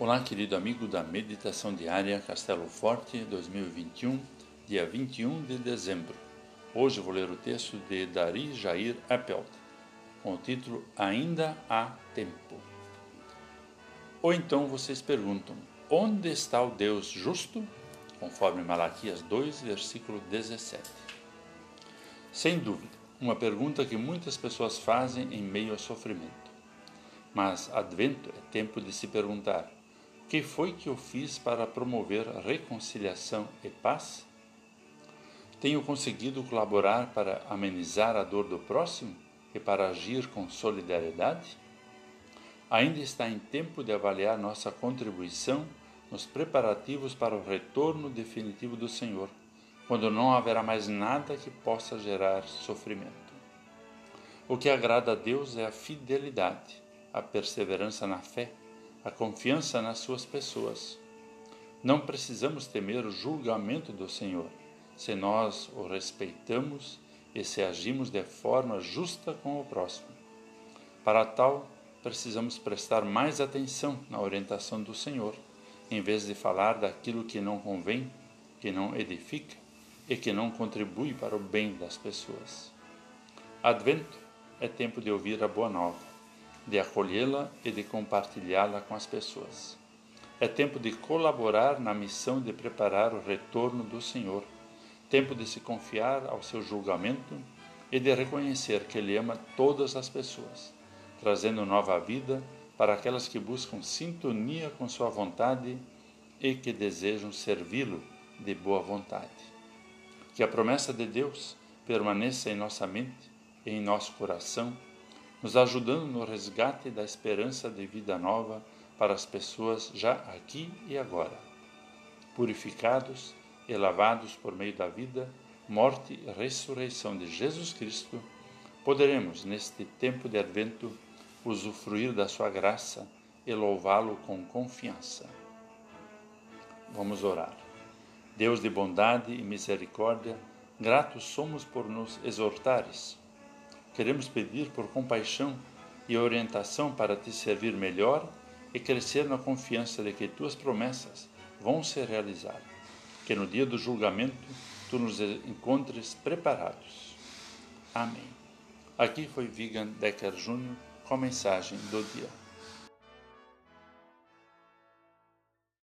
Olá, querido amigo da Meditação Diária Castelo Forte 2021, dia 21 de dezembro. Hoje vou ler o texto de Dari Jair Appelt, com o título Ainda há tempo. Ou então vocês perguntam: onde está o Deus justo? Conforme Malaquias 2, versículo 17. Sem dúvida, uma pergunta que muitas pessoas fazem em meio ao sofrimento. Mas Advento é tempo de se perguntar que foi que eu fiz para promover reconciliação e paz? Tenho conseguido colaborar para amenizar a dor do próximo e para agir com solidariedade? Ainda está em tempo de avaliar nossa contribuição nos preparativos para o retorno definitivo do Senhor, quando não haverá mais nada que possa gerar sofrimento. O que agrada a Deus é a fidelidade, a perseverança na fé a confiança nas suas pessoas. Não precisamos temer o julgamento do Senhor, se nós o respeitamos e se agimos de forma justa com o próximo. Para tal, precisamos prestar mais atenção na orientação do Senhor, em vez de falar daquilo que não convém, que não edifica e que não contribui para o bem das pessoas. Advento é tempo de ouvir a boa nova de acolhê-la e de compartilhá-la com as pessoas. É tempo de colaborar na missão de preparar o retorno do Senhor, tempo de se confiar ao seu julgamento e de reconhecer que Ele ama todas as pessoas, trazendo nova vida para aquelas que buscam sintonia com Sua vontade e que desejam servi-lo de boa vontade. Que a promessa de Deus permaneça em nossa mente e em nosso coração nos ajudando no resgate da esperança de vida nova para as pessoas já aqui e agora. Purificados e lavados por meio da vida, morte e ressurreição de Jesus Cristo, poderemos, neste tempo de Advento, usufruir da Sua graça e louvá-lo com confiança. Vamos orar. Deus de bondade e misericórdia, gratos somos por nos exortares Queremos pedir por compaixão e orientação para te servir melhor e crescer na confiança de que tuas promessas vão se realizar. Que no dia do julgamento tu nos encontres preparados. Amém. Aqui foi Vigan Decker Jr. com a mensagem do dia.